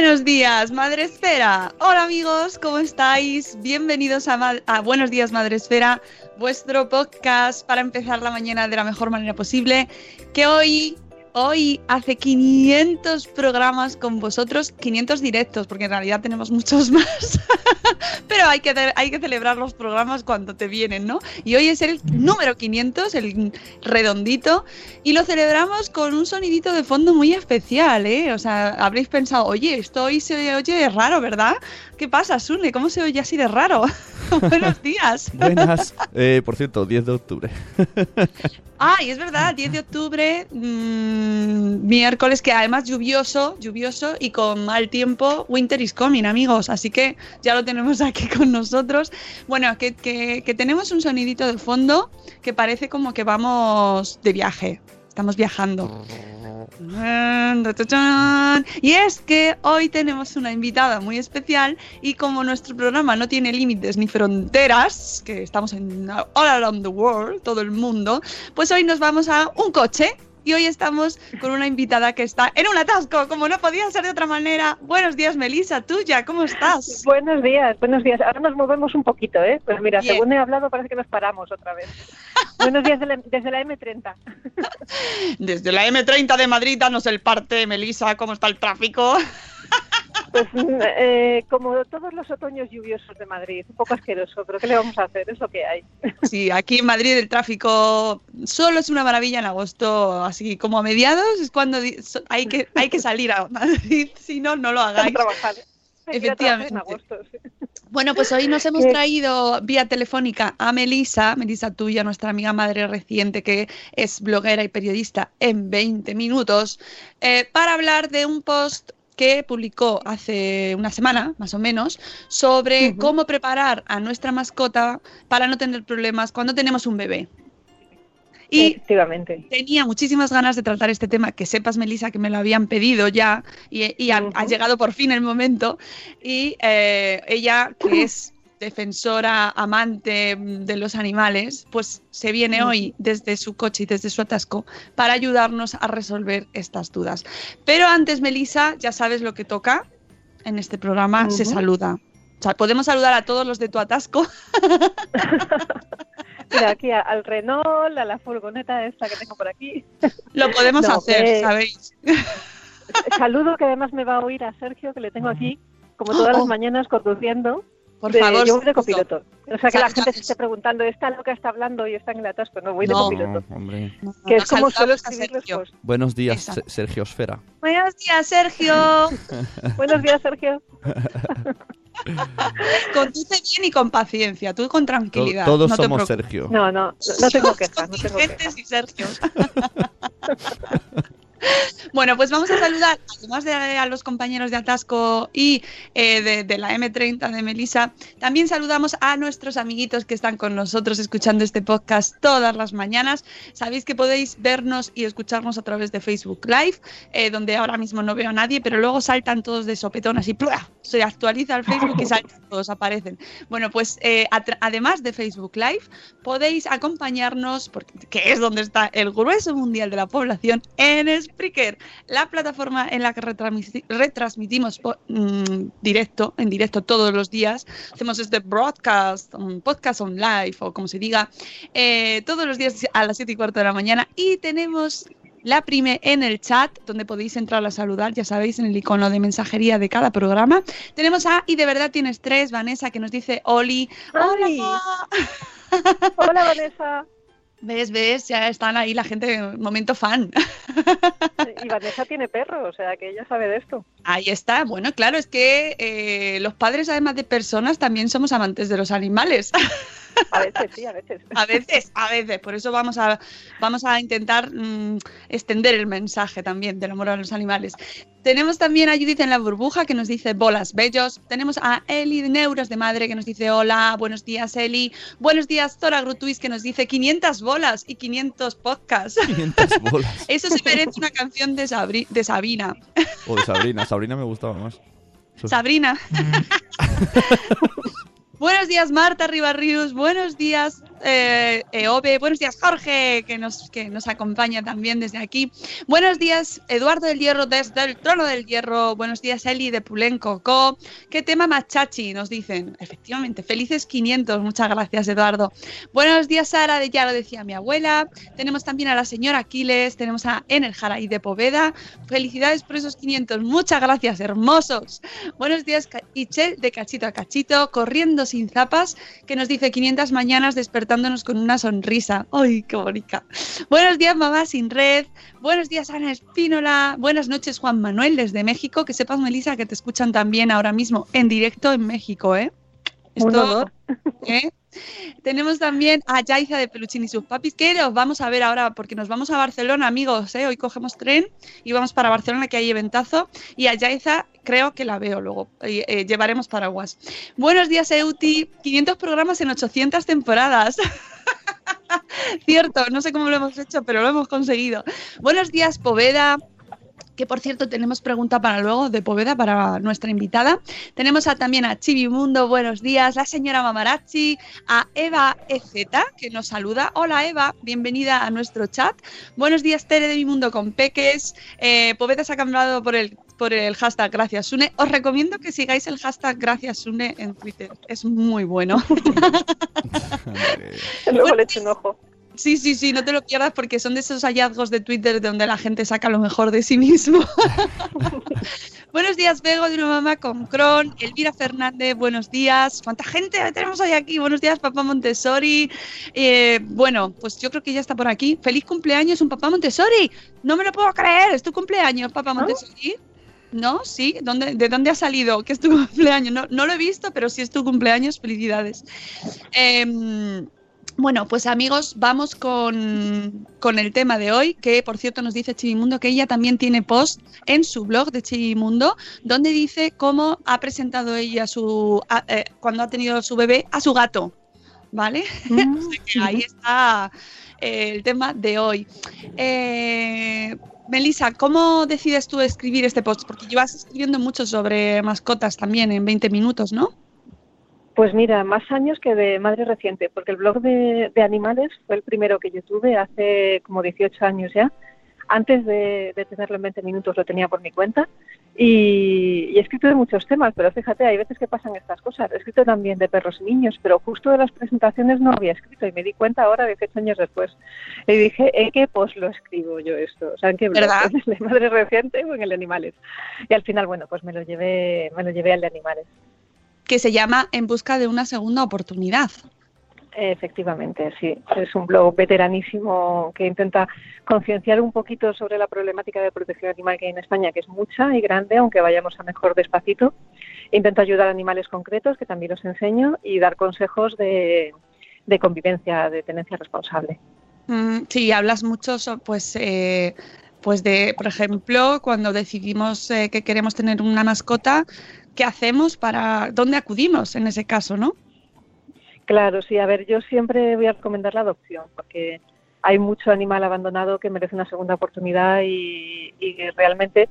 Buenos días, Madre Esfera. Hola amigos, ¿cómo estáis? Bienvenidos a, a Buenos días, Madre Esfera, vuestro podcast para empezar la mañana de la mejor manera posible. Que hoy, hoy hace 500 programas con vosotros, 500 directos, porque en realidad tenemos muchos más. Pero hay que, hay que celebrar los programas cuando te vienen, ¿no? Y hoy es el número 500, el redondito, y lo celebramos con un sonidito de fondo muy especial, ¿eh? O sea, habréis pensado, oye, esto hoy se oye raro, ¿verdad? ¿Qué pasa, Sune? ¿Cómo se oye así de raro? Buenos días. Buenas. Eh, por cierto, 10 de octubre. Ay, es verdad, 10 de octubre, mm, miércoles, que además lluvioso, lluvioso y con mal tiempo, winter is coming, amigos. Así que ya lo tenemos aquí con nosotros. Bueno, que, que- que tenemos un sonidito de fondo que parece como que vamos de viaje. Estamos viajando. Y es que hoy tenemos una invitada muy especial y como nuestro programa no tiene límites ni fronteras, que estamos en all around the world, todo el mundo, pues hoy nos vamos a un coche y hoy estamos con una invitada que está en un atasco, como no podía ser de otra manera. Buenos días, Melisa, tuya, ¿cómo estás? Buenos días, buenos días. Ahora nos movemos un poquito, ¿eh? Pues mira, Bien. según he hablado parece que nos paramos otra vez. buenos días de la- desde la M30. Desde la M30 de Madrid, danos el parte, Melisa, ¿cómo está el tráfico? Pues eh, como todos los otoños lluviosos de Madrid, un poco asqueroso, pero ¿qué le vamos a hacer? Es lo que hay. Sí, aquí en Madrid el tráfico solo es una maravilla en agosto, así como a mediados es cuando hay que, hay que salir a Madrid, si no, no lo hagáis. trabajar. En Efectivamente. agosto. sí. Bueno, pues hoy nos hemos ¿Qué? traído vía telefónica a Melisa, Melisa tuya, nuestra amiga madre reciente que es bloguera y periodista en 20 minutos, eh, para hablar de un post que publicó hace una semana, más o menos, sobre cómo preparar a nuestra mascota para no tener problemas cuando tenemos un bebé. Y tenía muchísimas ganas de tratar este tema, que sepas, Melisa, que me lo habían pedido ya y, y ha, Ujú. ha llegado por fin el momento. Y eh, ella, que es defensora, amante mm, de los animales, pues se viene hoy desde su coche y desde su atasco para ayudarnos a resolver estas dudas. Pero antes, Melisa, ya sabes lo que toca en este programa, se saluda. O sea, podemos saludar a todos los de tu atasco. Mira, aquí al Renault, a la furgoneta esta que tengo por aquí. Lo podemos No, hacer, eh, ¿sabéis? Saludo que además me va a oír a Sergio, que le tengo aquí, como todas Oh. las mañanas conduciendo. Por de- favor, yo voy de copiloto. O sea, que la gente se esté preguntando, ¿esta loca está hablando y está en el atasco? No, voy de No. copiloto. No, hombre. Que es como a escribir los Sergio. posts. Buenos días, Exacto. Sergio Esfera. Buenos días, Sergio. Buenos días, Sergio. Conduce bien y con paciencia, tú con To- tranquilidad. todos no somos. Sergio. No, no, no tengo quejas, no tengo quejas. Sergios. Bueno, pues vamos a saludar, además de a los compañeros de Atasco y eh, de, de la M30 de Melisa, también saludamos a nuestros amiguitos que están con nosotros escuchando este podcast todas las mañanas. Sabéis que podéis vernos y escucharnos a través de Facebook Live, eh, donde ahora mismo no veo a nadie, pero luego saltan todos de sopetón así, ¡plua! se actualiza el Facebook y saltan todos, aparecen. Bueno, pues eh, además de Facebook Live, podéis acompañarnos, porque, que es donde está el grueso mundial de la población, en Spreaker, la plataforma en la que retransmiti- retransmitimos mm, directo, en directo todos los días. Hacemos este broadcast, un podcast on live o como se diga, eh, todos los días a las 7 y cuarto de la mañana. Y tenemos la prime en el chat, donde podéis entrar a saludar, ya sabéis, en el icono de mensajería de cada programa. Tenemos a Y de verdad tienes tres, Vanessa, que nos dice Oli. ¡Hola! Hola, Vanessa. ¿Ves, ves? Ya están ahí la gente, momento fan. Y Vanessa tiene perro, o sea que ella sabe de esto. Ahí está. Bueno, claro, es que eh, los padres, además de personas, también somos amantes de los animales. A veces sí, a veces. A veces, a veces. Por eso vamos a, vamos a intentar mm, extender el mensaje también del amor a los animales. Tenemos también a Judith en la burbuja que nos dice bolas bellos. Tenemos a Eli de Neuros de Madre que nos dice hola, buenos días Eli. Buenos días Zora Grutuis que nos dice 500 bolas y 500 podcasts. 500 bolas. Eso se merece una canción de, Sabri- de Sabina. O de Sabrina. Sabrina me gustaba más. Sabrina. Buenos días, Marta Ribarrius. Buenos días, eh, Eove. Buenos días, Jorge, que nos, que nos acompaña también desde aquí. Buenos días, Eduardo del Hierro, desde el Trono del Hierro. Buenos días, Eli de Pulenco Co. ¿Qué tema machachi? Nos dicen. Efectivamente, felices 500. Muchas gracias, Eduardo. Buenos días, Sara, de ya lo decía mi abuela. Tenemos también a la señora Aquiles. Tenemos a Enel Jaraí de Poveda. Felicidades por esos 500. Muchas gracias, hermosos. Buenos días, Ichel de Cachito a Cachito, corriendo sin zapas, que nos dice 500 mañanas despertándonos con una sonrisa. ¡Ay, qué bonita! Buenos días, mamá sin red. Buenos días, Ana Espínola. Buenas noches, Juan Manuel, desde México. Que sepas, Melissa, que te escuchan también ahora mismo en directo en México, ¿eh? Un. ¿eh? Tenemos también a Yaiza de Peluchín y sus papis, que los vamos a ver ahora porque nos vamos a Barcelona, amigos. ¿eh? Hoy cogemos tren y vamos para Barcelona, que hay eventazo. Y a Yaiza creo que la veo luego. Eh, llevaremos paraguas. Buenos días, Euti. 500 programas en 800 temporadas. Cierto, no sé cómo lo hemos hecho, pero lo hemos conseguido. Buenos días, Poveda. Que por cierto, tenemos pregunta para luego de Poveda para nuestra invitada. Tenemos también a Chivimundo, buenos días, la señora Mamarachi, a Eva EZ, que nos saluda. Hola Eva, bienvenida a nuestro chat. Buenos días, Tere de Mi Mundo con Peques. Eh, Poveda se ha cambiado por el, por el hashtag Gracias Sune. Os recomiendo que sigáis el hashtag Gracias Sune en Twitter. Es muy bueno. Luego le echo un ojo. Sí, sí, sí, no te lo pierdas porque son de esos hallazgos de Twitter donde la gente saca lo mejor de sí mismo. buenos días, Bego, de una mamá con Cron. Elvira Fernández, buenos días. ¿Cuánta gente tenemos hoy aquí? Buenos días, papá Montessori. Eh, bueno, pues yo creo que ya está por aquí. Feliz cumpleaños, un papá Montessori. No me lo puedo creer, es tu cumpleaños, papá Montessori. ¿No? Sí, ¿Dónde, ¿de dónde ha salido? Que es tu cumpleaños. No, no lo he visto, pero sí es tu cumpleaños. Felicidades. Em, bueno, pues amigos, vamos con, con el tema de hoy, que por cierto nos dice Chivimundo que ella también tiene post en su blog de Chivimundo, donde dice cómo ha presentado ella su a- eh, cuando ha tenido su bebé a su gato. ¿Vale? Que ahí está eh, el tema de hoy. Eh, Melissa, ¿cómo decides tú escribir este post? Porque llevas escribiendo mucho sobre mascotas también en 20 minutos, ¿no? Pues mira, más años que de madre reciente, porque el blog de, animales fue el primero que yo tuve hace como 18 años ya. Antes de, de tenerlo en 20 minutos lo tenía por mi cuenta y, y he escrito de muchos temas, pero fíjate, hay veces que pasan estas cosas. He escrito también de perros y niños, pero justo de las presentaciones no había escrito y me di cuenta ahora 18 años después. Y dije, ¿en qué post lo escribo yo esto? O sea, ¿en qué blog? ¿En el de madre reciente o en el de animales? Y al final, bueno, pues me lo llevé, me lo llevé al de animales. Que se llama En busca de una segunda oportunidad. Efectivamente, sí. Es un blog veteranísimo que intenta concienciar un poquito sobre la problemática de protección animal que hay en España, que es mucha y grande, aunque vayamos a mejor despacito. Intento ayudar a animales concretos, que también los enseño, y dar consejos de, convivencia, de tenencia responsable. Mm, sí, hablas mucho, pues, eh, pues de, por ejemplo, cuando decidimos eh, que queremos tener una mascota, ¿qué hacemos para, dónde acudimos en ese caso, no? Claro, sí, a ver, yo siempre voy a recomendar la adopción, porque hay mucho animal abandonado que merece una segunda oportunidad y, realmente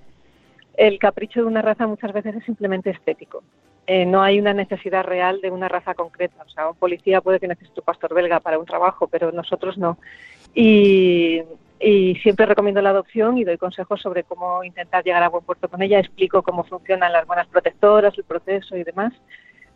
el capricho de una raza muchas veces es simplemente estético. Eh, no hay una necesidad real de una raza concreta. O sea, un policía puede que necesite un pastor belga para un trabajo, pero nosotros no. Y, y siempre recomiendo la adopción y doy consejos sobre cómo intentar llegar a buen puerto con ella. Explico cómo funcionan las buenas protectoras, el proceso y demás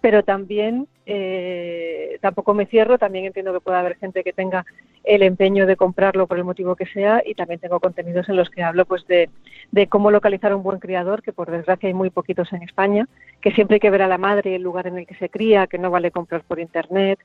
pero también eh, tampoco me cierro, también entiendo que puede haber gente que tenga el empeño de comprarlo por el motivo que sea y también tengo contenidos en los que hablo pues de, de cómo localizar un buen criador, que por desgracia hay muy poquitos en España, que siempre hay que ver a la madre y el lugar en el que se cría, que no vale comprar por internet,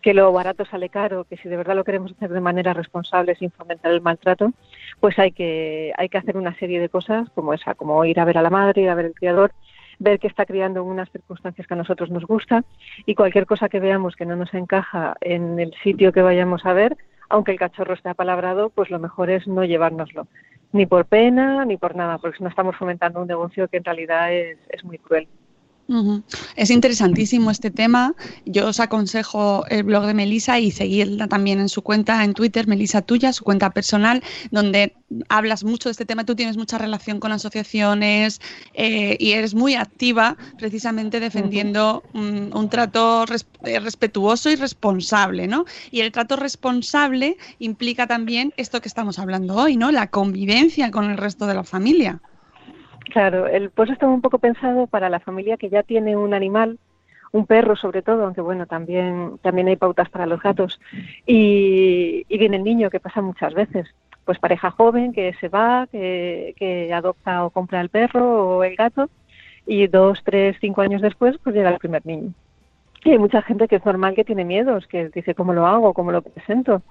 que lo barato sale caro, que si de verdad lo queremos hacer de manera responsable sin fomentar el maltrato, pues hay que, hay que hacer una serie de cosas como esa, como ir a ver a la madre, ir a ver el criador, ver que está criando en unas circunstancias que a nosotros nos gusta y cualquier cosa que veamos que no nos encaja en el sitio que vayamos a ver, aunque el cachorro esté apalabrado, pues lo mejor es no llevárnoslo, ni por pena ni por nada, porque no estamos fomentando un negocio que en realidad es, es muy cruel. Es interesantísimo este tema. Yo os aconsejo el blog de Melisa y seguirla también en su cuenta en Twitter, Melisa Tuya, su cuenta personal, donde hablas mucho de este tema. Tú tienes mucha relación con asociaciones eh, y eres muy activa precisamente defendiendo un, un trato res- eh, respetuoso y responsable, ¿no? Y el trato responsable implica también esto que estamos hablando hoy, ¿no? La convivencia con el resto de la familia. Claro, el puesto está un poco pensado para la familia que ya tiene un animal, un perro sobre todo, aunque bueno, también, también hay pautas para los gatos. Y, y viene el niño, que pasa muchas veces. Pues pareja joven que se va, que, que adopta o compra el perro o el gato, y dos, tres, cinco años después, pues llega el primer niño. Y hay mucha gente que es normal que tiene miedos, que dice cómo lo hago, cómo lo presento.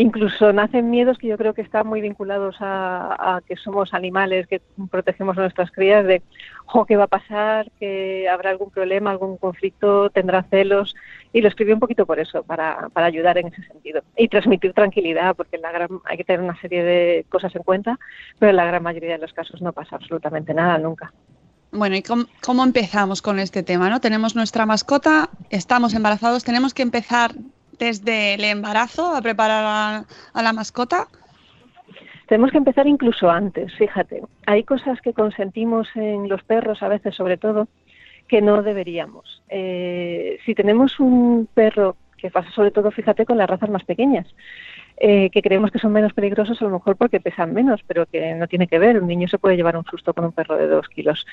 Incluso nacen miedos que yo creo que están muy vinculados a, que somos animales, que protegemos a nuestras crías, de "Jo, qué va a pasar, que habrá algún problema, algún conflicto, tendrá celos. Y lo escribí un poquito por eso, para, para ayudar en ese sentido. Y transmitir tranquilidad, porque la gran, hay que tener una serie de cosas en cuenta, pero en la gran mayoría de los casos no pasa absolutamente nada nunca. Bueno, ¿y cómo, cómo empezamos con este tema? ¿no? Tenemos nuestra mascota, estamos embarazados, tenemos que empezar desde el embarazo a preparar a, a la mascota. Tenemos que empezar incluso antes, fíjate. Hay cosas que consentimos en los perros, a veces sobre todo, que no deberíamos. Eh, si tenemos un perro, que pasa sobre todo, fíjate, con las razas más pequeñas, eh, que creemos que son menos peligrosos a lo mejor porque pesan menos, pero que no tiene que ver. Un niño se puede llevar un susto con un perro de dos kilos.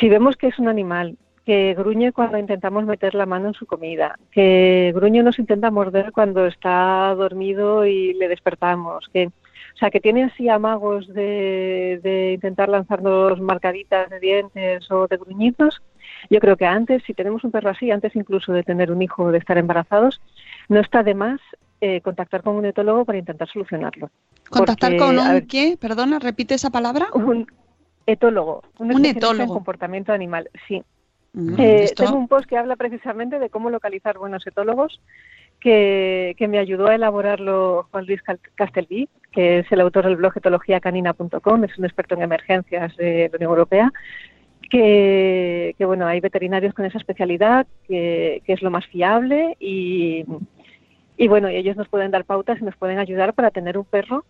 Si vemos que es un animal que gruñe cuando intentamos meter la mano en su comida, que gruñe nos intenta morder cuando está dormido y le despertamos, que o sea, que tiene así amagos de, de intentar lanzarnos marcaditas de dientes o de gruñidos. Yo creo que antes, si tenemos un perro así, antes incluso de tener un hijo o de estar embarazados, no está de más eh, contactar con un etólogo para intentar solucionarlo. ¿Contactar Porque, con un ver, qué? Perdona, repite esa palabra. un etólogo, un, Un etólogo. en comportamiento animal, sí. Eh, Tengo un post que habla precisamente de cómo localizar buenos etólogos, que, que me ayudó a elaborarlo Juan Luis Cal- Castelví, que es el autor del blog etologiacanina.com, es un experto en emergencias de la Unión Europea, que, que, bueno, hay veterinarios con esa especialidad, que, que es lo más fiable y, y bueno, y ellos nos pueden dar pautas y nos pueden ayudar para tener un perro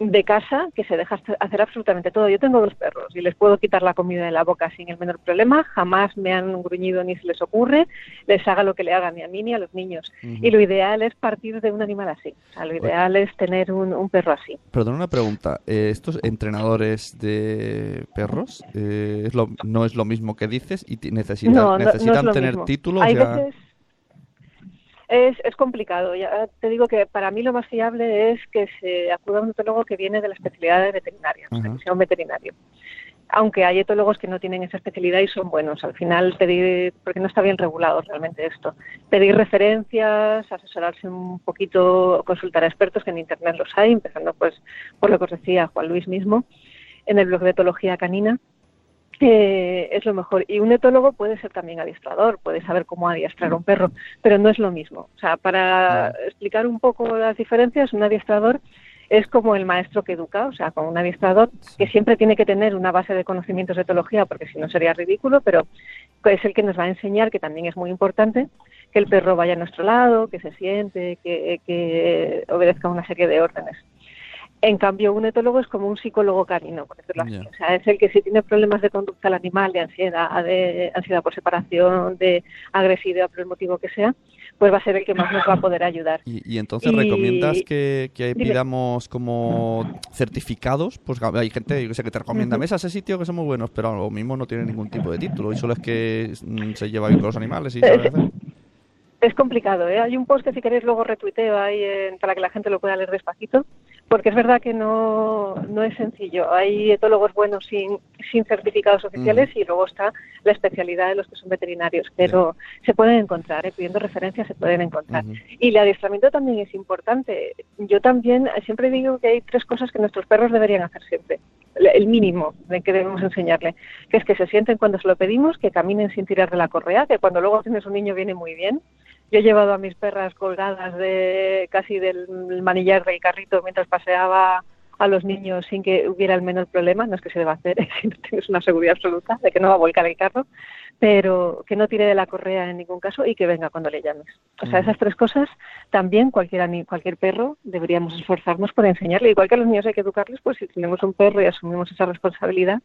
de casa que se deja hacer absolutamente todo. Yo tengo dos perros y les puedo quitar la comida de la boca sin el menor problema. Jamás me han gruñido ni se les ocurre. Les haga lo que le hagan ni a mí ni a los niños. Y lo ideal es partir de un animal así. O sea, lo ideal es tener un, un perro así. Perdón, una pregunta. Eh, ¿Estos entrenadores de perros eh, es lo- no es lo mismo que dices y necesitan, No, no- necesitan tener mismo. títulos Hay ya? veces es, es complicado. Ya te digo que para mí lo más fiable es que se acuda a un etólogo que viene de la especialidad de veterinaria, sea, Ajá. que sea un veterinario. Aunque hay etólogos que no tienen esa especialidad y son buenos. Al final pedir, porque no está bien regulado realmente esto, pedir referencias, asesorarse un poquito, consultar a expertos que en internet los hay, empezando pues por lo que os decía Juan Luis mismo, en el blog de etología canina eh, es lo mejor. Y un etólogo puede ser también adiestrador, puede saber cómo adiestrar a un perro, pero no es lo mismo. O sea, para explicar un poco las diferencias, un adiestrador es como el maestro que educa, o sea, como un adiestrador que siempre tiene que tener una base de conocimientos de etología, porque si no sería ridículo, pero es el que nos va a enseñar, que también es muy importante, que el perro vaya a nuestro lado, que se siente, que, que obedezca una serie de órdenes. En cambio, un etólogo es como un psicólogo canino, por decirlo así. O sea, es el que si tiene problemas de conducta al animal, de ansiedad, de ansiedad por separación, de agresividad por el motivo que sea, pues va a ser el que más nos va a poder ayudar. Y, entonces recomiendas que, pidamos como certificados, pues hay gente yo sé, que te recomienda, uh a ese sitio que son muy buenos, pero lo mismo no tiene ningún tipo de título y solo es que mm, se lleva bien con los animales y sabe hacer. Es complicado, ¿eh? Hay un post que si queréis luego retuiteo ahí para que la gente lo pueda leer despacito, porque es verdad que no, no es sencillo. Hay etólogos buenos sin, sin certificados oficiales y luego está la especialidad de los que son veterinarios, pero se pueden encontrar, ¿eh? pidiendo referencias se pueden encontrar. Y el adiestramiento también es importante. Yo también siempre digo que hay tres cosas que nuestros perros deberían hacer siempre. El mínimo de que debemos enseñarle, que es que se sienten cuando se lo pedimos, que caminen sin tirar de la correa, que cuando luego tienes un niño viene muy bien, yo he llevado a mis perras colgadas de casi del manillar del carrito mientras paseaba a los niños sin que hubiera el menor problema, no es que se deba hacer, si no tienes una seguridad absoluta de que no va a volcar el carro, pero que no tire de la correa en ningún caso y que venga cuando le llames. O sea, esas tres cosas también cualquier, cualquier perro deberíamos esforzarnos por enseñarle. Igual que a los niños hay que educarles, pues si tenemos un perro y asumimos esa responsabilidad,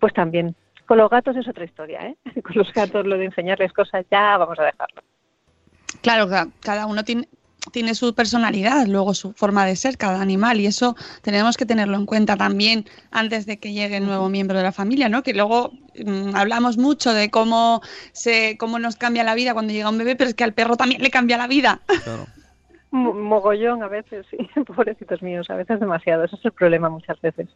pues también. Con los gatos es otra historia, ¿eh? Con los gatos lo de enseñarles cosas ya vamos a dejarlo. Claro, cada uno tiene, tiene su personalidad, luego su forma de ser, cada animal, y eso tenemos que tenerlo en cuenta también antes de que llegue el nuevo miembro de la familia, ¿no? Que luego mm, hablamos mucho de cómo se, cómo nos cambia la vida cuando llega un bebé, pero es que al perro también le cambia la vida. Claro. Mogollón a veces, sí, pobrecitos míos, a veces demasiado, ese es el problema muchas veces.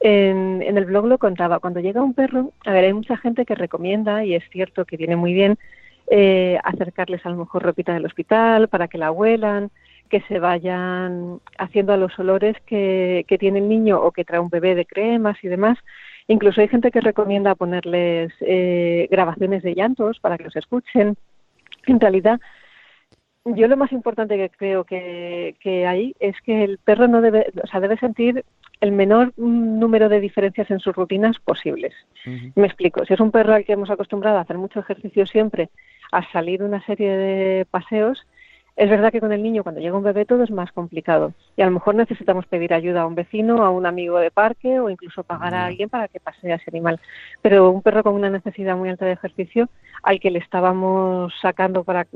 En, en el blog lo contaba, cuando llega un perro, a ver, hay mucha gente que recomienda, y es cierto que viene muy bien, eh, acercarles a lo mejor ropita del hospital para que la huelan, que se vayan haciendo a los olores que, que tiene el niño o que trae un bebé de cremas y demás. Incluso hay gente que recomienda ponerles eh, grabaciones de llantos para que los escuchen. En realidad, yo lo más importante que creo que, que hay es que el perro no debe, o sea, debe sentir el menor número de diferencias en sus rutinas posibles. Me explico. Si es un perro al que hemos acostumbrado a hacer mucho ejercicio siempre, a salir una serie de paseos, es verdad que con el niño cuando llega un bebé todo es más complicado y a lo mejor necesitamos pedir ayuda a un vecino, a un amigo de parque o incluso pagar a alguien para que pase a ese animal. Pero un perro con una necesidad muy alta de ejercicio al que le estábamos sacando para,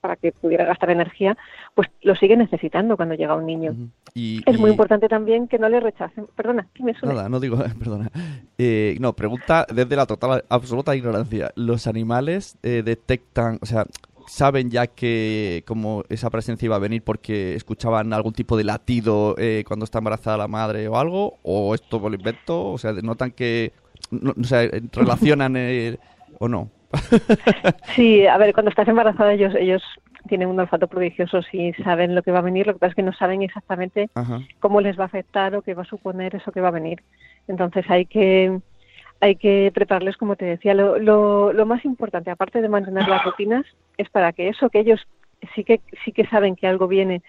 para que pudiera gastar energía, pues lo sigue necesitando cuando llega un niño. y, es muy importante también que no le rechacen. Perdona, ¿qué me suena? Nada, no digo, perdona. Eh, no, pregunta desde la total, absoluta ignorancia. ¿Los animales eh, detectan, o sea, saben ya que como esa presencia iba a venir porque escuchaban algún tipo de latido eh, cuando está embarazada la madre o algo? ¿O es todo lo invento? O sea, ¿notan que... o sea, relacionan o no? sí, a ver, cuando estás embarazada ellos, ellos tienen un olfato prodigioso y saben lo que va a venir, lo que pasa es que no saben exactamente cómo les va a afectar o qué va a suponer eso que va a venir. Entonces hay que hay que prepararles, como te decía, lo, lo, más importante, aparte de mantener las rutinas, es para que eso, que ellos sí que, sí que saben que algo viene,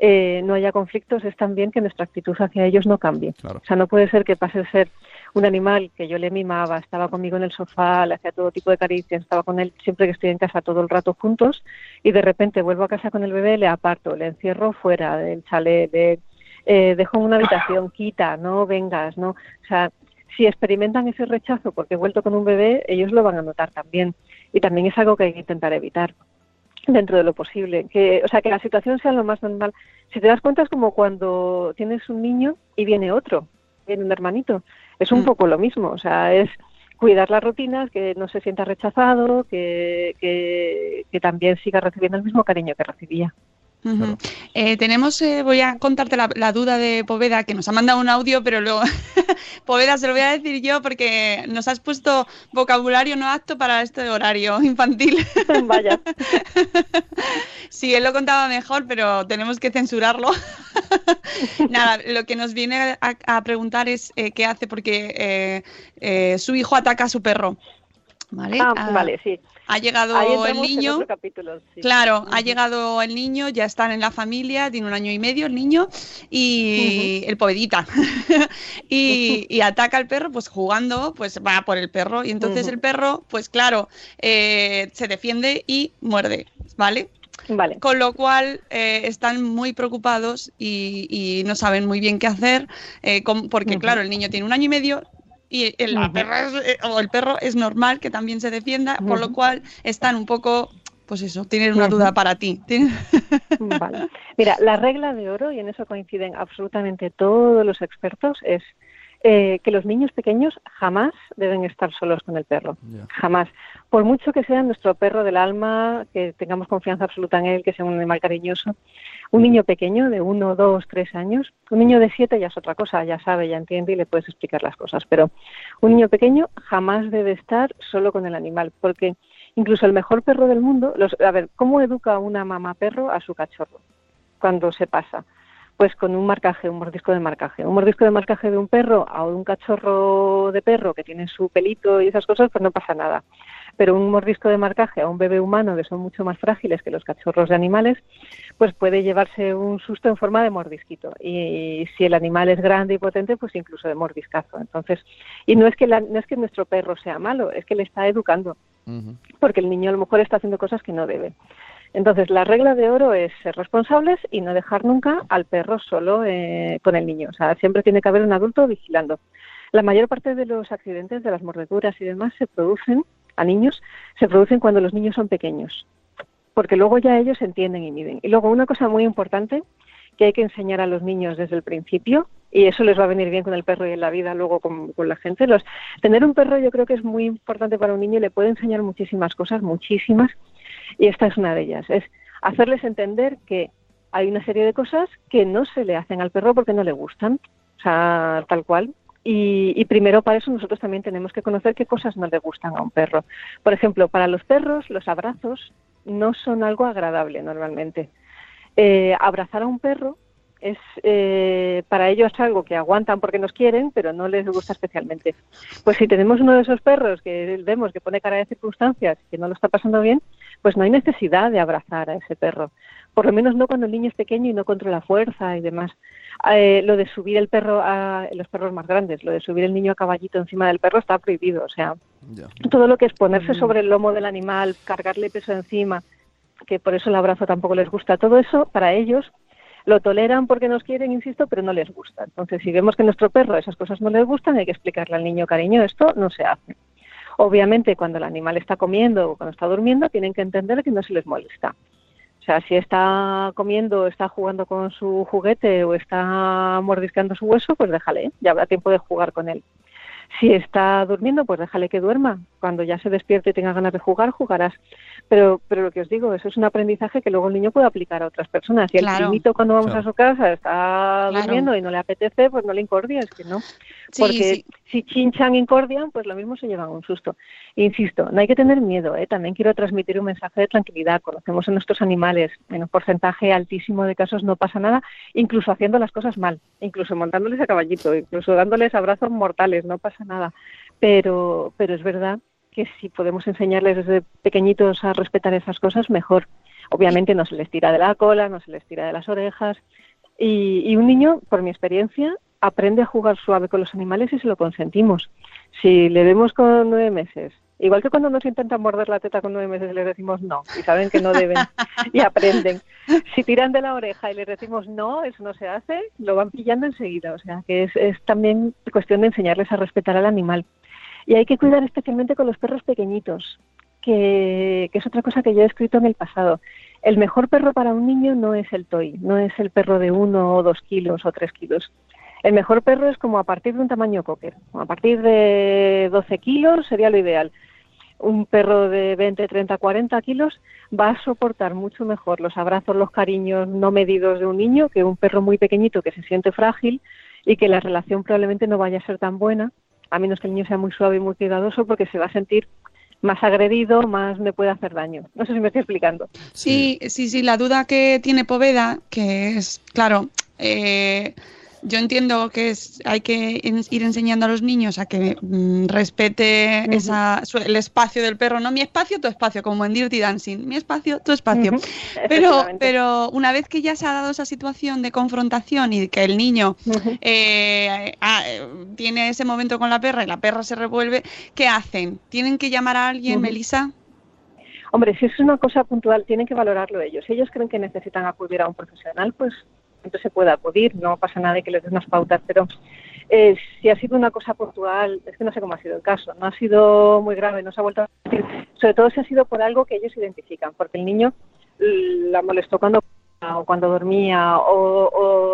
eh, no haya conflictos, es también que nuestra actitud hacia ellos no cambie. O sea, no puede ser que pase a ser un animal que yo le mimaba, estaba conmigo en el sofá, le hacía todo tipo de caricias, estaba con él siempre que estoy en casa todo el rato juntos, y de repente vuelvo a casa con el bebé, le aparto, le encierro fuera del chalet, le eh, dejo en una habitación, quita, no vengas, no. O sea, si experimentan ese rechazo porque he vuelto con un bebé, ellos lo van a notar también. Y también es algo que hay que intentar evitar dentro de lo posible. Que, o sea, que la situación sea lo más normal. Si te das cuenta es como cuando tienes un niño y viene otro, viene un hermanito. Es un mm. poco lo mismo. O sea, es cuidar las rutinas, que no se sienta rechazado, que, que también siga recibiendo el mismo cariño que recibía. Eh, tenemos, eh, voy a contarte la, duda de Poveda, que nos ha mandado un audio, pero luego, Poveda, se lo voy a decir yo porque nos has puesto vocabulario no apto para este horario infantil. Vaya. sí, él lo contaba mejor, pero tenemos que censurarlo. Nada, lo que nos viene a, a preguntar es eh, qué hace porque eh, eh, su hijo ataca a su perro. ¿Vale? Ah, Ah, vale, sí. Ha llegado el niño. otro capítulo, sí. Claro, ha llegado el niño, ya están en la familia, tiene un año y medio el niño y el povedita. y, y ataca al perro, pues jugando, pues va por el perro y entonces el perro, pues claro, eh, se defiende y muerde, ¿vale? Vale. Con lo cual eh, están muy preocupados y, y no saben muy bien qué hacer, eh, porque claro, el niño tiene un año y medio y el, la perra es- eh, o el perro es normal que también se defienda, por lo cual están un poco, pues eso, tienen una duda para ti. Vale. Mira, la regla de oro, y en eso coinciden absolutamente todos los expertos, es eh, que los niños pequeños jamás deben estar solos con el perro. Jamás. Por mucho que sea nuestro perro del alma, que tengamos confianza absoluta en él, que sea un animal cariñoso, un niño pequeño de uno, dos, tres años, un niño de siete ya es otra cosa, ya sabe, ya entiende y le puedes explicar las cosas, pero un niño pequeño jamás debe estar solo con el animal, porque incluso el mejor perro del mundo, los, a ver, ¿cómo educa una mamá perro a su cachorro cuando se pasa? Pues con un marcaje, un mordisco de marcaje. Un mordisco de marcaje de un perro a un cachorro de perro que tiene su pelito y esas cosas, pues no pasa nada. Pero un mordisco de marcaje a un bebé humano, que son mucho más frágiles que los cachorros de animales, pues puede llevarse un susto en forma de mordisquito. Y si el animal es grande y potente, pues incluso de mordiscazo. Entonces, y no es que la- no es que nuestro perro sea malo, es que le está educando porque el niño a lo mejor está haciendo cosas que no debe. Entonces, la regla de oro es ser responsables y no dejar nunca al perro solo eh, con el niño. O sea, siempre tiene que haber un adulto vigilando. La mayor parte de los accidentes, de las mordeduras y demás, se producen a niños, se producen cuando los niños son pequeños, porque luego ya ellos entienden y miden. Y luego una cosa muy importante que hay que enseñar a los niños desde el principio, y eso les va a venir bien con el perro y en la vida luego con, con la gente. Los, tener un perro yo creo que es muy importante para un niño le puede enseñar muchísimas cosas, muchísimas, y esta es una de ellas. Es hacerles entender que hay una serie de cosas que no se le hacen al perro porque no le gustan, o sea, tal cual. Y, primero para eso nosotros también tenemos que conocer qué cosas no le gustan a un perro. Por ejemplo, para los perros los abrazos no son algo agradable normalmente. Eh, abrazar a un perro es eh, para ellos algo que aguantan porque nos quieren, pero no les gusta especialmente. Pues si tenemos uno de esos perros que vemos que pone cara de circunstancias, que no lo está pasando bien, pues no hay necesidad de abrazar a ese perro. Por lo menos no cuando el niño es pequeño y no controla fuerza y demás. Eh, lo de subir el perro a los perros más grandes, lo de subir el niño a caballito encima del perro está prohibido. O sea, Ya. todo lo que es ponerse sobre el lomo del animal, cargarle peso encima, que por eso el abrazo tampoco les gusta, todo eso para ellos lo toleran porque nos quieren, insisto, pero no les gusta. Entonces, si vemos que a nuestro perro esas cosas no les gustan, hay que explicarle al niño, cariño, esto no se hace. Obviamente, cuando el animal está comiendo o cuando está durmiendo, tienen que entender que no se les molesta. O sea, si está comiendo, está jugando con su juguete o está mordisqueando su hueso, pues déjale, ¿eh? ya habrá tiempo de jugar con él. Si está durmiendo, pues déjale que duerma. Cuando ya se despierte y tenga ganas de jugar, jugarás. Pero, pero lo que os digo, eso es un aprendizaje que luego el niño puede aplicar a otras personas. Si el Claro. primito cuando vamos Claro. a su casa está Claro. durmiendo y no le apetece, pues no le incordia, es que no. Sí, Porque sí. si chinchan incordian, pues lo mismo se llevan un susto. Insisto, no hay que tener miedo, ¿eh? también quiero transmitir un mensaje de tranquilidad. Conocemos a nuestros animales, en un porcentaje altísimo de casos no pasa nada, incluso haciendo las cosas mal, incluso montándoles a caballito, incluso dándoles abrazos mortales, no pasa nada. Pero, pero es verdad que si podemos enseñarles desde pequeñitos a respetar esas cosas, mejor. Obviamente no se les tira de la cola, no se les tira de las orejas. Y, y un niño, por mi experiencia, aprende a jugar suave con los animales y se lo consentimos. Si le vemos con nueve meses, igual que cuando nos intentan morder la teta con nueve meses, les decimos no y saben que no deben y aprenden. Si tiran de la oreja y les decimos no, eso no se hace, lo van pillando enseguida. O sea, que es, es también cuestión de enseñarles a respetar al animal. Y hay que cuidar especialmente con los perros pequeñitos, que, es otra cosa que yo he escrito en el pasado. El mejor perro para un niño no es el toy, no es el perro de uno o dos kilos o tres kilos. El mejor perro es como a partir de un tamaño cocker. A partir de 12 kilos sería lo ideal. Un perro de 20, 30, 40 kilos va a soportar mucho mejor los abrazos, los cariños no medidos de un niño que un perro muy pequeñito que se siente frágil y que la relación probablemente no vaya a ser tan buena, a menos que el niño sea muy suave y muy cuidadoso, porque se va a sentir más agredido, más me puede hacer daño. No sé si me estoy explicando. Sí, sí, sí, la duda que tiene Poveda, que es, claro, eh, yo entiendo que es, hay que ir enseñando a los niños a que mm, respete esa, su- el espacio del perro, no mi espacio, tu espacio, como en Dirty Dancing, mi espacio, tu espacio. Pero, pero una vez que ya se ha dado esa situación de confrontación y que el niño eh, ah, eh, tiene ese momento con la perra y la perra se revuelve, ¿qué hacen? ¿Tienen que llamar a alguien. Melissa? Hombre, si es una cosa puntual, tienen que valorarlo ellos. Si ellos creen que necesitan acudir a un profesional, pues entonces se puede acudir, no pasa nada de que les den unas pautas, pero eh, si ha sido una cosa puntual, es que no sé cómo ha sido el caso, no ha sido muy grave, no se ha vuelto a repetir, sobre todo si ha sido por algo que ellos identifican, porque el niño mm, la molestó cuando o cuando dormía o,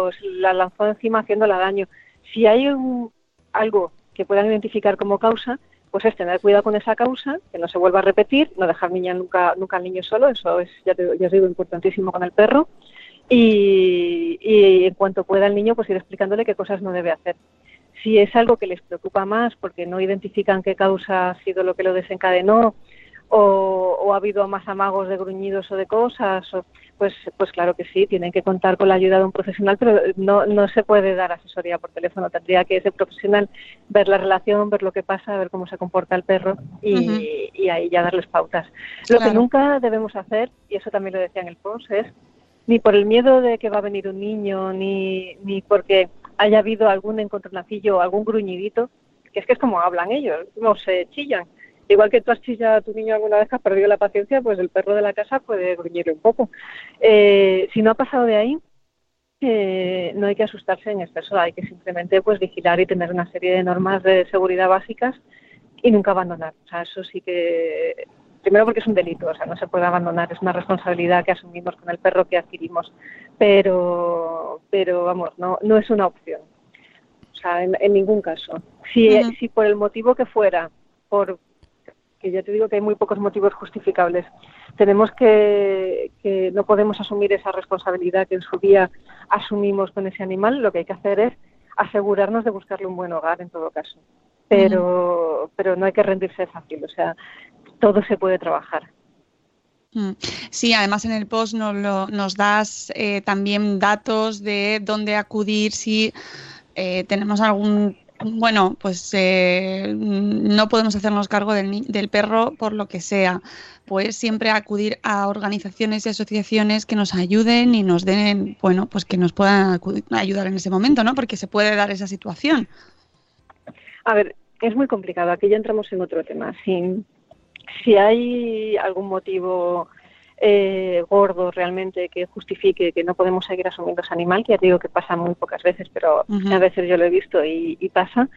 o la lanzó encima haciéndola daño. Si hay un- algo que puedan identificar como causa, pues es tener cuidado con esa causa, que no se vuelva a repetir, no dejar niña nunca, nunca al niño solo, eso es, ya, te, ya os digo, importantísimo con el perro. Y, y en cuanto pueda el niño, pues ir explicándole qué cosas no debe hacer. Si es algo que les preocupa más porque no identifican qué causa ha sido lo que lo desencadenó, o, o ha habido más amagos de gruñidos o de cosas, o- pues, pues claro que sí, tienen que contar con la ayuda de un profesional, pero no, no se puede dar asesoría por teléfono. Tendría que ese profesional ver la relación, ver lo que pasa, ver cómo se comporta el perro y, y ahí ya darles pautas. Lo que nunca debemos hacer, y eso también lo decía en el post, es ni por el miedo de que va a venir un niño, ni, ni porque haya habido algún encontronacillo algún gruñidito, que es que es como hablan ellos, como se chillan. Igual que tú has chillado a tu niño alguna vez que has perdido la paciencia, pues el perro de la casa puede gruñirle un poco. Eh, si no ha pasado de ahí, eh, no hay que asustarse en exceso, hay que simplemente pues vigilar y tener una serie de normas de seguridad básicas y nunca abandonar. O sea, eso sí que primero porque es un delito, o sea, no se puede abandonar, es una responsabilidad que asumimos con el perro que adquirimos, pero pero vamos, no no es una opción. O sea, en, en ningún caso. Si, Ujú. si por el motivo que fuera, por que ya te digo que hay muy pocos motivos justificables. Tenemos que, que no podemos asumir esa responsabilidad que en su día asumimos con ese animal. Lo que hay que hacer es asegurarnos de buscarle un buen hogar en todo caso. Pero, pero no hay que rendirse fácil. O sea, todo se puede trabajar. Mm. Sí, además en el post nos, lo- nos das eh, también datos de dónde acudir si eh, tenemos algún, bueno, pues eh, no podemos hacernos cargo del, del perro por lo que sea. Pues siempre acudir a organizaciones y asociaciones que nos ayuden y nos den, bueno, pues que nos puedan ayudar en ese momento, ¿no? Porque se puede dar esa situación. A ver, es muy complicado. Aquí ya entramos en otro tema. Si, si hay algún motivo eh, gordo realmente que justifique que no podemos seguir asumiendo ese animal, que ya te digo que pasa muy pocas veces, pero a veces yo lo he visto y, y pasa,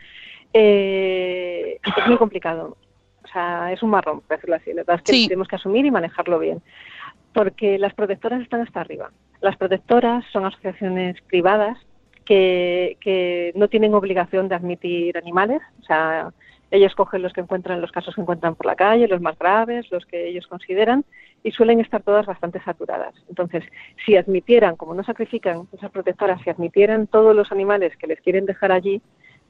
eh, es muy complicado. O sea, es un marrón, por decirlo así. La verdad es que Sí. tenemos que asumir y manejarlo bien. Porque las protectoras están hasta arriba. Las protectoras son asociaciones privadas que, que no tienen obligación de admitir animales. O sea, ellos cogen los que encuentran, los casos que encuentran por la calle, los más graves, los que ellos consideran, y suelen estar todas bastante saturadas. Entonces, si admitieran, como no sacrifican esas protectoras, si admitieran todos los animales que les quieren dejar allí,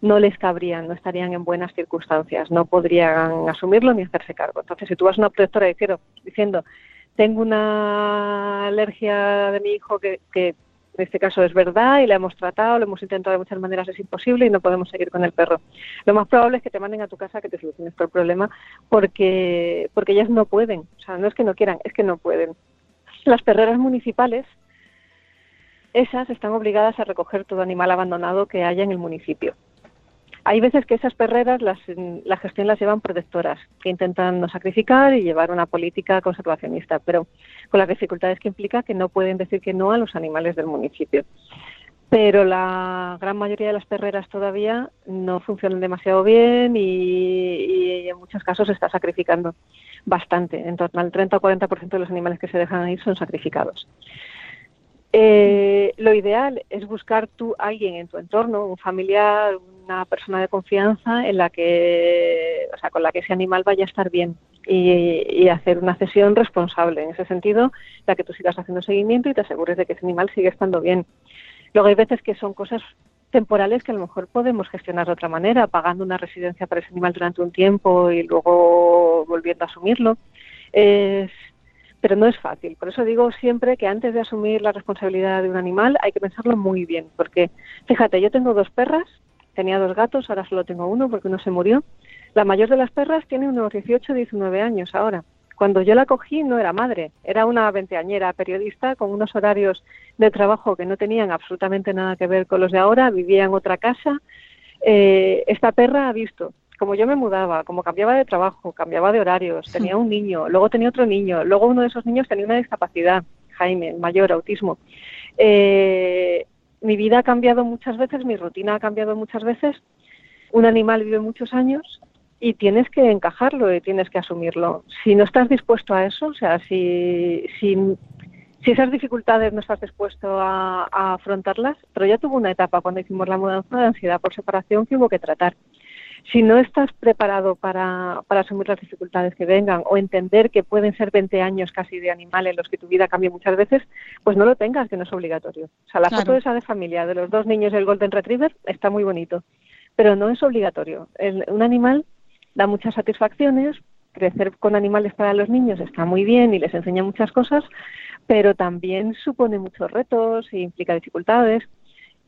no les cabrían, no estarían en buenas circunstancias, no podrían asumirlo ni hacerse cargo. Entonces, si tú vas a una protectora diciendo, diciendo tengo una alergia de mi hijo que, que en este caso es verdad y la hemos tratado, lo hemos intentado de muchas maneras, es imposible y no podemos seguir con el perro. Lo más probable es que te manden a tu casa que te soluciones todo el problema porque, porque ellas no pueden. O sea, no es que no quieran, es que no pueden. Las perreras municipales, esas están obligadas a recoger todo animal abandonado que haya en el municipio. Hay veces que esas perreras, las, la gestión las llevan protectoras, que intentan no sacrificar y llevar una política conservacionista, pero con las dificultades que implica que no pueden decir que no a los animales del municipio. Pero la gran mayoría de las perreras todavía no funcionan demasiado bien y, y en muchos casos se está sacrificando bastante. En torno al 30 o 40% de los animales que se dejan ahí son sacrificados. Eh, lo ideal es buscar tú alguien en tu entorno, un familiar, una persona de confianza en la que, o sea, con la que ese animal vaya a estar bien y, y hacer una cesión responsable. En ese sentido, la que tú sigas haciendo seguimiento y te asegures de que ese animal sigue estando bien. Luego hay veces que son cosas temporales que a lo mejor podemos gestionar de otra manera, pagando una residencia para ese animal durante un tiempo y luego volviendo a asumirlo. Pero no es fácil. Por eso digo siempre que antes de asumir la responsabilidad de un animal hay que pensarlo muy bien, porque fíjate, yo tengo dos perras, tenía dos gatos, ahora solo tengo uno porque uno se murió. La mayor de las perras tiene unos 18, 19 años ahora. Cuando yo la cogí no era madre, era una veinteañera periodista con unos horarios de trabajo que no tenían absolutamente nada que ver con los de ahora, vivía en otra casa. Eh, esta perra ha visto como yo me mudaba, como cambiaba de trabajo, cambiaba de horarios, tenía un niño, luego tenía otro niño, luego uno de esos niños tenía una discapacidad, Jaime, mayor, autismo. Eh, mi vida ha cambiado muchas veces, mi rutina ha cambiado muchas veces. Un animal vive muchos años y tienes que encajarlo y tienes que asumirlo. Si no estás dispuesto a eso, o sea, si, si, si esas dificultades no estás dispuesto a, a, afrontarlas, pero ya tuvo una etapa cuando hicimos la mudanza de ansiedad por separación que hubo que tratar. Si no estás preparado para, para asumir las dificultades que vengan o entender que pueden ser 20 años casi de animal en los que tu vida cambia muchas veces, pues no lo tengas, que no es obligatorio. O sea, la Claro. foto esa de familia de los dos niños y el Golden Retriever está muy bonito, pero no es obligatorio. El- un animal da muchas satisfacciones, crecer con animales para los niños está muy bien y les enseña muchas cosas, pero también supone muchos retos e implica dificultades.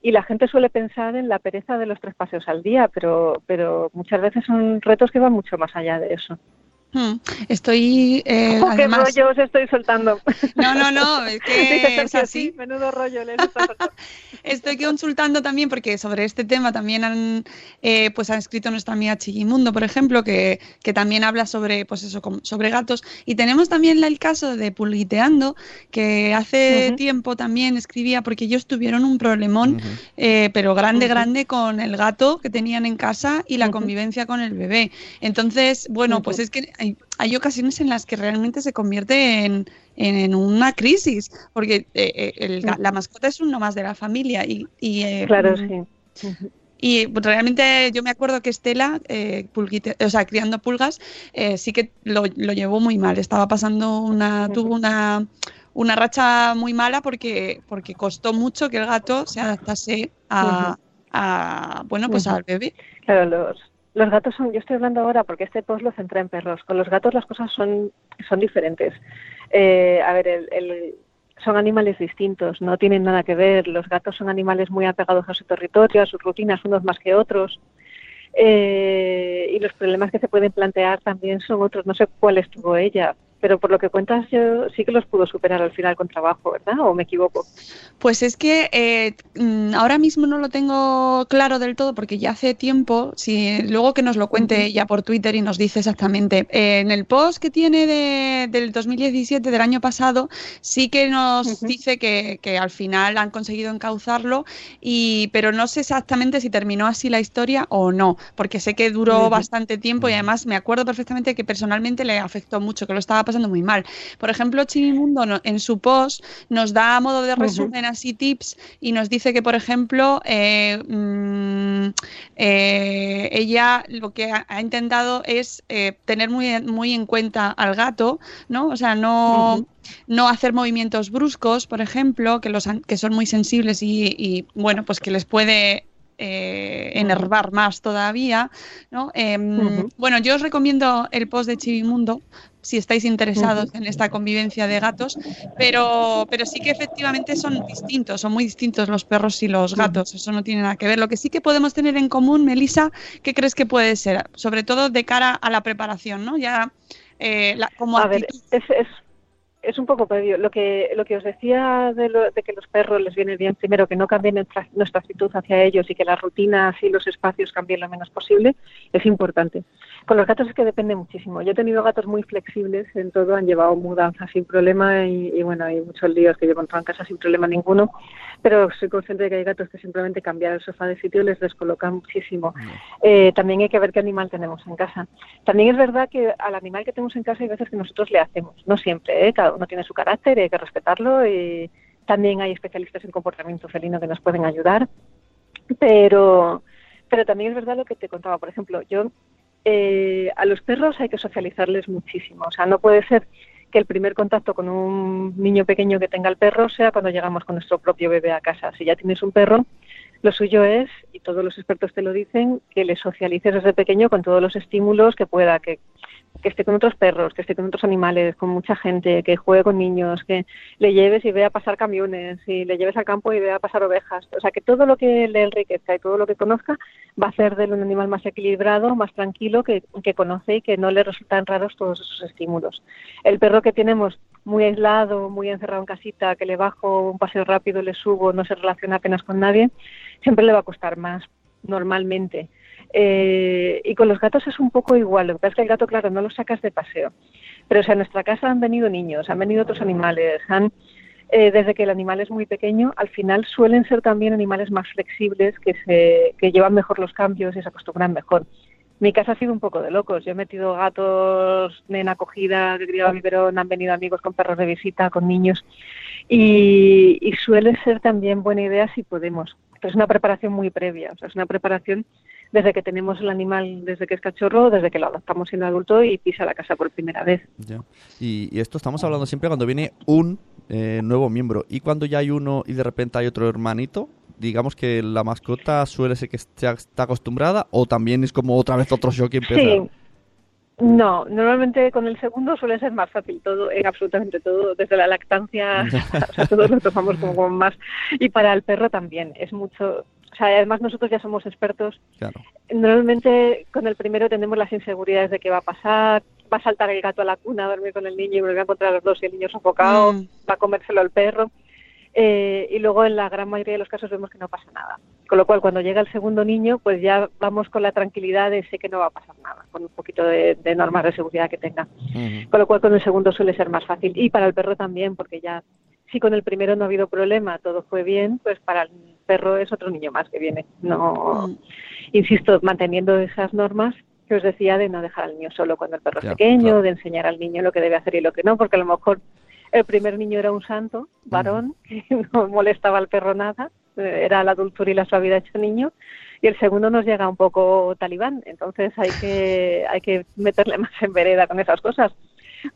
Y la gente suele pensar en la pereza de los tres paseos al día, pero, pero muchas veces son retos que van mucho más allá de eso. Hmm. Estoy, eh, ¡Oh, ¡Qué además... rollo os estoy soltando! No, no, no, es que es así. menudo rollo les está. Estoy consultando también porque sobre este tema también han, eh, pues ha escrito nuestra amiga Chigimundo, por ejemplo, que, que también habla sobre, pues eso, sobre gatos. Y tenemos también el caso de Pulguiteando, que hace tiempo también escribía porque ellos tuvieron un problemón, eh, pero grande, grande con el gato que tenían en casa y la convivencia con el bebé. Entonces, bueno, pues es que hay, hay ocasiones en las que realmente se convierte en, en, en una crisis, porque eh, eh, el la mascota es uno más de la familia y, y, eh, Claro, mm, sí. Y realmente yo me acuerdo que Estela, eh, pulguite- o sea, criando pulgas, eh, sí que lo, lo llevó muy mal. Estaba pasando una, tuvo una, una racha muy mala porque, porque costó mucho que el gato se adaptase a, a, bueno, pues al bebé. Claro, los, los gatos son, yo estoy hablando ahora porque este post lo centré en perros. Con los gatos las cosas son, son diferentes. Eh, a ver, el, el- son animales distintos, no tienen nada que ver. Los gatos son animales muy apegados a su territorio, a sus rutinas, unos más que otros. Eh, y los problemas que se pueden plantear también son otros. No sé cuáles tuvo ella, pero por lo que cuentas yo sí que los pudo superar al final con trabajo, ¿verdad? ¿O me equivoco? Pues es que eh, mm, ahora mismo no lo tengo claro del todo porque ya hace tiempo, si luego que nos lo cuente ella por Twitter y nos dice exactamente. Eh, en el post que tiene de- del 2017, del año pasado, sí que nos dice que, que al final han conseguido encauzarlo, y, pero no sé exactamente si terminó así la historia o no, porque sé que duró bastante tiempo y además me acuerdo perfectamente que personalmente le afectó mucho, que lo estaba pasando muy mal. Por ejemplo, Chimimundo no- en su post nos da a modo de resumen así tips y nos dice que, por ejemplo, eh, mm, eh, ella lo que ha, ha intentado es eh, tener muy, en- muy en cuenta al gato, ¿no? O sea, no, no hacer movimientos bruscos, por ejemplo, que, los, han- que son muy sensibles y, y, bueno, pues que les puede eh, enervar más todavía, ¿no? Em. Bueno, yo os recomiendo el post de Chivimundo si estáis interesados en esta convivencia de gatos, pero, pero sí que efectivamente son distintos, son muy distintos los perros y los gatos, eso no tiene nada que ver. Lo que sí que podemos tener en común, Melissa, ¿qué crees que puede ser? Sobre todo de cara a la preparación, ¿no? Ya eh, la- como A ver, es, es un poco previo. Lo que, lo que os decía de, lo- de que los perros les viene bien, primero, que no cambien nuestra, nuestra actitud hacia ellos y que las rutinas y los espacios cambien lo menos posible, es importante. Con los gatos es que depende muchísimo. Yo he tenido gatos muy flexibles en todo, han llevado mudanzas sin problema y, y bueno, hay muchos líos que yo encontrado en casa sin problema ninguno, pero soy consciente de que hay gatos que simplemente cambiar el sofá de sitio les descoloca muchísimo. Eh, también hay que ver qué animal tenemos en casa. También es verdad que al animal que tenemos en casa hay veces que nosotros le hacemos, no siempre, ¿eh? cada uno tiene su carácter y hay que respetarlo y también hay especialistas en comportamiento felino que nos pueden ayudar, pero, pero también es verdad lo que te contaba, por ejemplo, yo eh, a los perros hay que socializarles muchísimo, o sea, no puede ser que el primer contacto con un niño pequeño que tenga el perro sea cuando llegamos con nuestro propio bebé a casa. Si ya tienes un perro, Lo suyo es, y todos los expertos te lo dicen, que le socialices desde pequeño con todos los estímulos que pueda, que, que esté con otros perros, que esté con otros animales, con mucha gente, que juegue con niños, que le lleves y vea pasar camiones, y le lleves al campo y vea pasar ovejas. O sea, que todo lo que le enriquezca y todo lo que conozca va a hacer de él un animal más equilibrado, más tranquilo, que, que conoce y que no le resultan raros todos esos estímulos. El perro que tenemos muy aislado, muy encerrado en casita, que le bajo un paseo rápido, le subo, no se relaciona apenas con nadie, siempre le va a costar más normalmente. Eh, y con los gatos es un poco igual. Lo que pasa es que el gato, claro, no lo sacas de paseo. Pero o sea, en nuestra casa han venido niños, han venido otros animales, han, eh, desde que el animal es muy pequeño, al final suelen ser también animales más flexibles, que, se, que llevan mejor los cambios y se acostumbran mejor. Mi casa ha sido un poco de locos. Yo he metido gatos en acogida, que criaba biberón, han venido amigos con perros de visita, con niños. Y, suele ser también buena idea si podemos. Es una preparación muy previa, o sea, es una preparación desde que tenemos el animal, desde que es cachorro, desde que lo adoptamos siendo adulto y pisa la casa por primera vez. Ya. Y, y esto estamos hablando siempre cuando viene un eh, nuevo miembro. ¿Y cuando ya hay uno y de repente hay otro hermanito? Digamos que la mascota suele ser que ya está acostumbrada o también es como otra vez otro shock y empieza... Sí. No, normalmente con el segundo suele ser más fácil todo, en absolutamente todo, desde la lactancia, o sea, todos lo tomamos como, como más. Y para el perro también, es mucho, o sea, además nosotros ya somos expertos. Claro. Normalmente con el primero tenemos las inseguridades de qué va a pasar, va a saltar el gato a la cuna a dormir con el niño y volver a encontrar a los dos y el niño sofocado, Mm. va a comérselo el perro. Eh, y luego en la gran mayoría de los casos vemos que no pasa nada. Con lo cual, cuando llega el segundo niño, pues ya vamos con la tranquilidad de sé que no va a pasar nada, con un poquito de, de normas de seguridad que tenga. Con lo cual, con el segundo suele ser más fácil. Y para el perro también, porque ya, si con el primero no ha habido problema, todo fue bien, pues para el perro es otro niño más que viene. No, Mm. insisto, manteniendo esas normas que os decía de no dejar al niño solo cuando el perro Ya, es pequeño, claro. de enseñar al niño lo que debe hacer y lo que no, porque a lo mejor el primer niño era un santo, varón, que no molestaba al perro nada, eh, era la dulzura y la suavidad hecho niño, y el segundo nos llega un poco talibán, entonces hay que, hay que meterle más en vereda con esas cosas.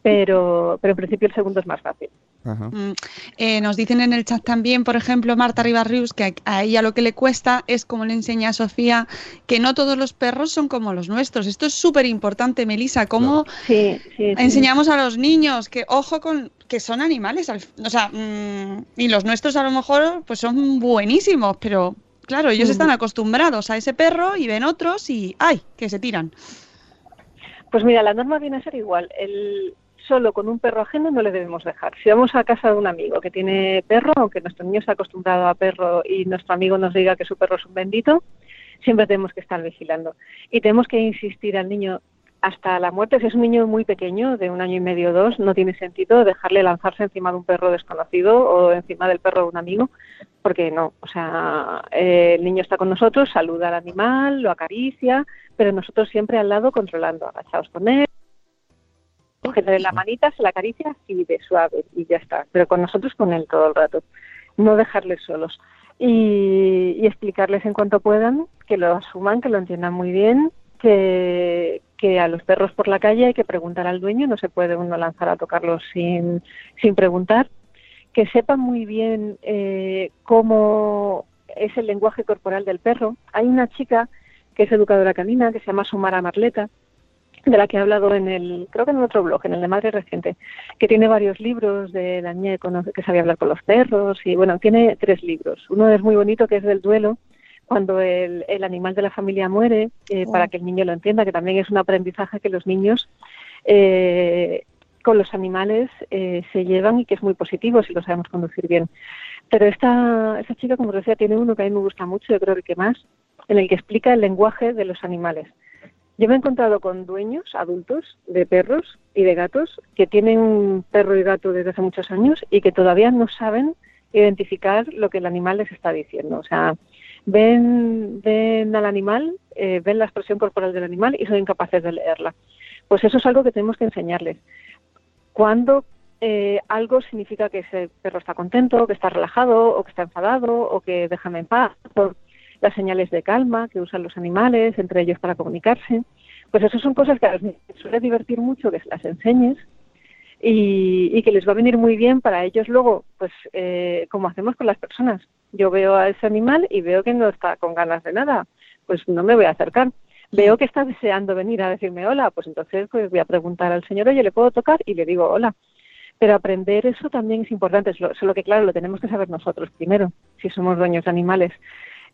Pero, pero en principio el segundo es más fácil. Ajá. Mm, eh, nos dicen en el chat también, por ejemplo, Marta Ribarrius, que a, a ella lo que le cuesta es, como le enseña a Sofía, que no todos los perros son como los nuestros. Esto es súper importante, Melissa, cómo Sí, sí, sí. enseñamos a los niños que, ojo, con que son animales, al- o sea, mm, y los nuestros a lo mejor pues son buenísimos, pero claro, ellos Ujú. están acostumbrados a ese perro y ven otros y, ¡ay!, que se tiran. Pues mira, la norma viene a ser igual. El, solo con un perro ajeno no le debemos dejar. Si vamos a casa de un amigo que tiene perro, aunque nuestro niño está acostumbrado a perro y nuestro amigo nos diga que su perro es un bendito, siempre tenemos que estar vigilando. Y tenemos que insistir al niño hasta la muerte. Si es un niño muy pequeño, de un año y medio o dos, no tiene sentido dejarle lanzarse encima de un perro desconocido o encima del perro de un amigo, porque no. O sea, eh, el niño está con nosotros, saluda al animal, lo acaricia, pero nosotros siempre al lado controlando, agachados con él, cogerle la manita, se la acaricia así de suave y ya está, pero con nosotros con él todo el rato, no dejarles solos y, y explicarles en cuanto puedan que lo asuman, que lo entiendan muy bien, que, que a los perros por la calle hay que preguntar al dueño, no se puede uno lanzar a tocarlos sin, sin preguntar, que sepan muy bien eh, cómo es el lenguaje corporal del perro. Hay una chica que es educadora canina, que se llama Sumara Marleta, de la que he hablado en el, creo que en otro blog, en el de Madre Reciente, que tiene varios libros de la que, conoce- que sabía hablar con los perros, y bueno, tiene tres libros. Uno es muy bonito, que es del duelo, cuando el, el animal de la familia muere, eh, para que el niño lo entienda, que también es un aprendizaje que los niños eh, con los animales eh, se llevan y que es muy positivo si lo sabemos conducir bien. Pero esta, esta chica, como os decía, tiene uno que a mí me gusta mucho, yo creo el que más, en el que explica el lenguaje de los animales. Yo me he encontrado con dueños adultos de perros y de gatos que tienen un perro y gato desde hace muchos años y que todavía no saben identificar lo que el animal les está diciendo. O sea, ven, ven al animal, eh, ven la expresión corporal del animal y son incapaces de leerla. Pues eso es algo que tenemos que enseñarles. Cuando eh, algo significa que ese perro está contento, que está relajado, o que está enfadado, o que déjame en paz, o las señales de calma que usan los animales entre ellos para comunicarse. Pues eso son cosas que a los niños suele divertir mucho que se las enseñes y, y que les va a venir muy bien para ellos luego, pues eh, como hacemos con las personas. Yo veo a ese animal y veo que no está con ganas de nada, pues no me voy a acercar. Veo que está deseando venir a decirme hola, pues entonces pues voy a preguntar al señor, oye, ¿le puedo tocar? Y le digo hola. Pero aprender eso también es importante, solo que claro, lo tenemos que saber nosotros primero, si somos dueños de animales.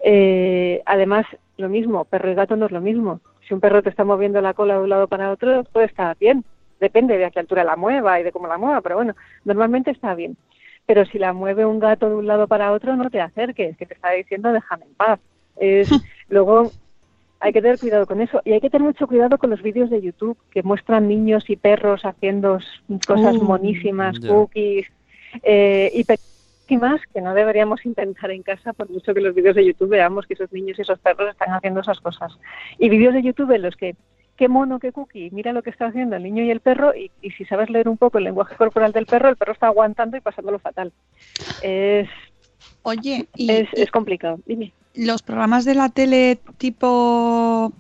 Eh, además, lo mismo, perro y gato no es lo mismo. Si un perro te está moviendo la cola de un lado para otro, puede estar bien. Depende de a qué altura la mueva y de cómo la mueva, pero bueno, normalmente está bien. Pero si la mueve un gato de un lado para otro, no te acerques, que te está diciendo déjame en paz. Es, luego hay que tener cuidado con eso y hay que tener mucho cuidado con los vídeos de YouTube que muestran niños y perros haciendo cosas Uh, monísimas, cookies eh, y pequísimas que no deberíamos intentar en casa por mucho que los vídeos de YouTube veamos que esos niños y esos perros están haciendo esas cosas. Y vídeos de YouTube en los que qué mono, qué cookie, mira lo que está haciendo el niño y el perro y, y si sabes leer un poco el lenguaje corporal del perro, el perro está aguantando y pasándolo fatal. Es, Oye, y, es, y es complicado. Dime. los programas de la tele tipo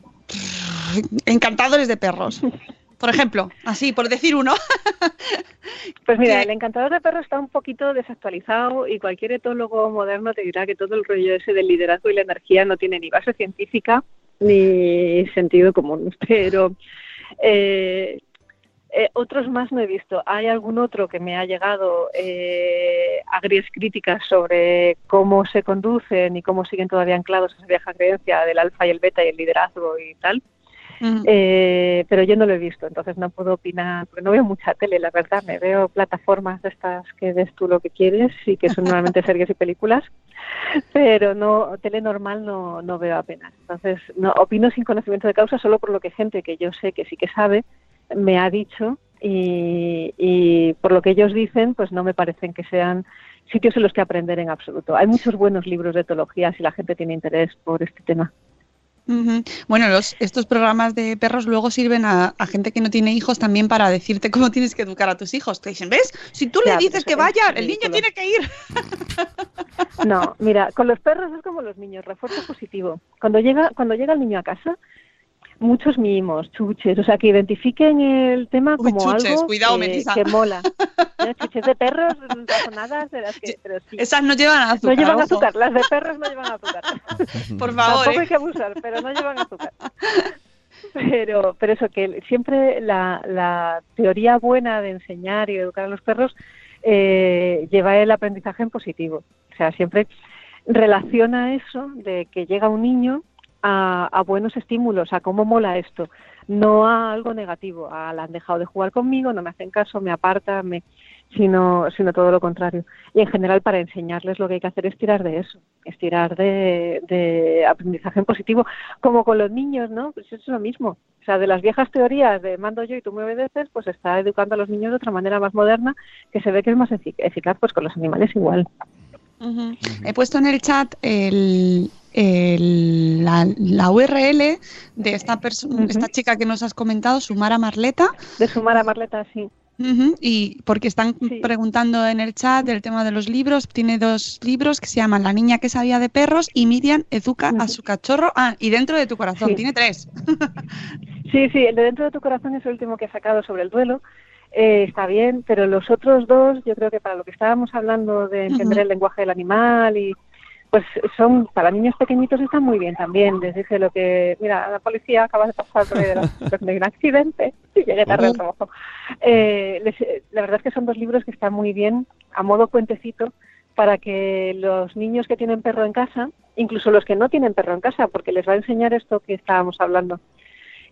encantadores de perros. Por ejemplo, así, por decir uno. Pues mira, el encantador de perros está un poquito desactualizado y cualquier etólogo moderno te dirá que todo el rollo ese del liderazgo y la energía no tiene ni base científica ni sentido común. Pero eh, eh, otros más no he visto. Hay algún otro que me ha llegado eh, agries críticas sobre cómo se conducen y cómo siguen todavía anclados a esa vieja creencia del alfa y el beta y el liderazgo y tal. Eh, pero yo no lo he visto, entonces no puedo opinar, porque no veo mucha tele, la verdad, me veo plataformas de estas que ves tú lo que quieres y que son normalmente series y películas, pero no tele normal no, no veo apenas. Entonces, no opino sin conocimiento de causa solo por lo que gente que yo sé que sí que sabe me ha dicho y, y por lo que ellos dicen, pues no me parecen que sean sitios en los que aprender en absoluto. Hay muchos buenos libros de etología si la gente tiene interés por este tema. Bueno, los, estos programas de perros luego sirven a, a gente que no tiene hijos también para decirte cómo tienes que educar a tus hijos. Te dicen, ¿ves? Si tú Ya, le dices que es vayan, el niño tiene que ir. No, mira, con los perros es como los niños, refuerzo positivo. Cuando llega, cuando llega el niño a casa, muchos mimos, chuches, o sea, que identifiquen el tema Uy, como chuches, algo cuidado, que, mola. ¿Eh? Chuches de perros, razonadas, de las que, pero sí. Esas no llevan no azúcar. llevan ojo. azúcar, las de perros no llevan azúcar. Por favor. Tampoco ¿eh? hay que abusar, pero no llevan azúcar. Pero, pero eso, que siempre la, la teoría buena de enseñar y educar a los perros eh, lleva el aprendizaje en positivo. O sea, siempre relaciona eso de que llega un niño a, a buenos estímulos, a cómo mola esto, no a algo negativo, a la han dejado de jugar conmigo, no me hacen caso, me apartan, me, sino, sino todo lo contrario. Y en general para enseñarles lo que hay que hacer es tirar de eso, es tirar de, de aprendizaje en positivo, como con los niños, ¿no? Pues es lo mismo. O sea, de las viejas teorías de mando yo y tú me obedeces, pues está educando a los niños de otra manera más moderna que se ve que es más efic- eficaz, pues con los animales igual. He puesto en el chat el, el- la, la URL de esta, esta chica que nos has comentado, Sumara Marleta. De sumar a Marleta, sí. Y porque están Sí. preguntando en el chat del tema de los libros, tiene dos libros que se llaman La niña que sabía de perros y Miriam educa a su cachorro. Ah, y dentro de tu corazón, Sí. tiene tres. Sí, sí, el de dentro de tu corazón es el último que he sacado sobre el duelo. Eh, está bien, pero los otros dos, yo creo que para lo que estábamos hablando de entender el lenguaje del animal y pues son para niños pequeñitos están muy bien también. Les dije lo que, mira, la policía acaba de pasar por ahí de, de un accidente y llegué tarde al trabajo. Eh, les- la verdad es que son dos libros que están muy bien a modo cuentecito para que los niños que tienen perro en casa, incluso los que no tienen perro en casa, porque les va a enseñar esto que estábamos hablando.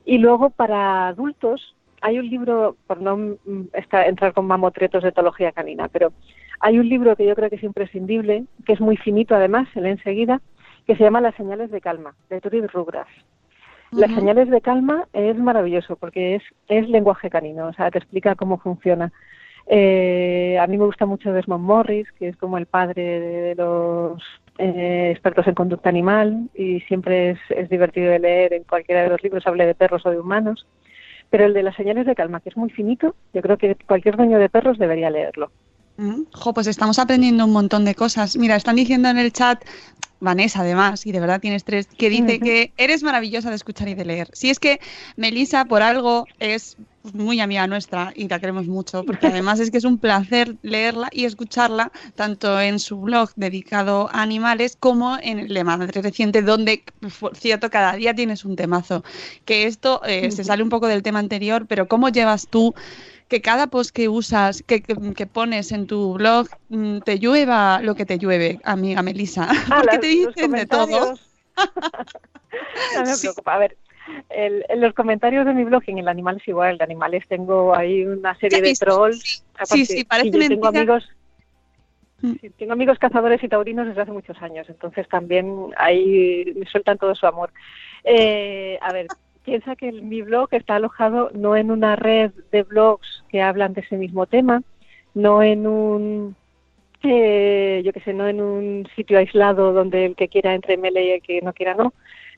Y luego para adultos hay un libro, por no esta- entrar con mamotretos de etología canina, pero hay un libro que yo creo que es imprescindible, que es muy finito además, se lee enseguida, que se llama Las señales de calma, de Turid Rugras. Las señales de calma es maravilloso porque es, es lenguaje canino, o sea, te explica cómo funciona. Eh, a mí me gusta mucho Desmond Morris, que es como el padre de los eh, expertos en conducta animal y siempre es, es divertido de leer en cualquiera de los libros, hable de perros o de humanos. Pero el de las señales de calma, que es muy finito, yo creo que cualquier dueño de perros debería leerlo. Jo, pues estamos aprendiendo un montón de cosas. Mira, están diciendo en el chat, Vanessa además, y de verdad tienes tres, que dice que eres maravillosa de escuchar y de leer. Si es que Melissa por algo es muy amiga nuestra y la queremos mucho, porque además es que es un placer leerla y escucharla, tanto en su blog dedicado a animales como en el de Madre Reciente, donde, por cierto, cada día tienes un temazo. Que esto eh, se sale un poco del tema anterior, pero ¿cómo llevas tú que cada post que usas, que, que- que pones en tu blog, mm, te llueva lo que te llueve, amiga Melisa? Ah, Porque las- te dicen de todo. no me Sí. preocupa. A ver, el- en los comentarios de mi blog en el animal es igual. De animales tengo ahí una serie de trolls. sí, Aparte, sí, parece y yo tengo amigos. Mm. sí, tengo amigos cazadores y taurinos desde hace muchos años, entonces también ahí me sueltan todo su amor. Eh, a ver, piensa que mi blog está alojado no en una red de blogs que hablan de ese mismo tema, no en un, eh, yo qué sé, no en un sitio aislado donde el que quiera entre mele y el que no quiera no,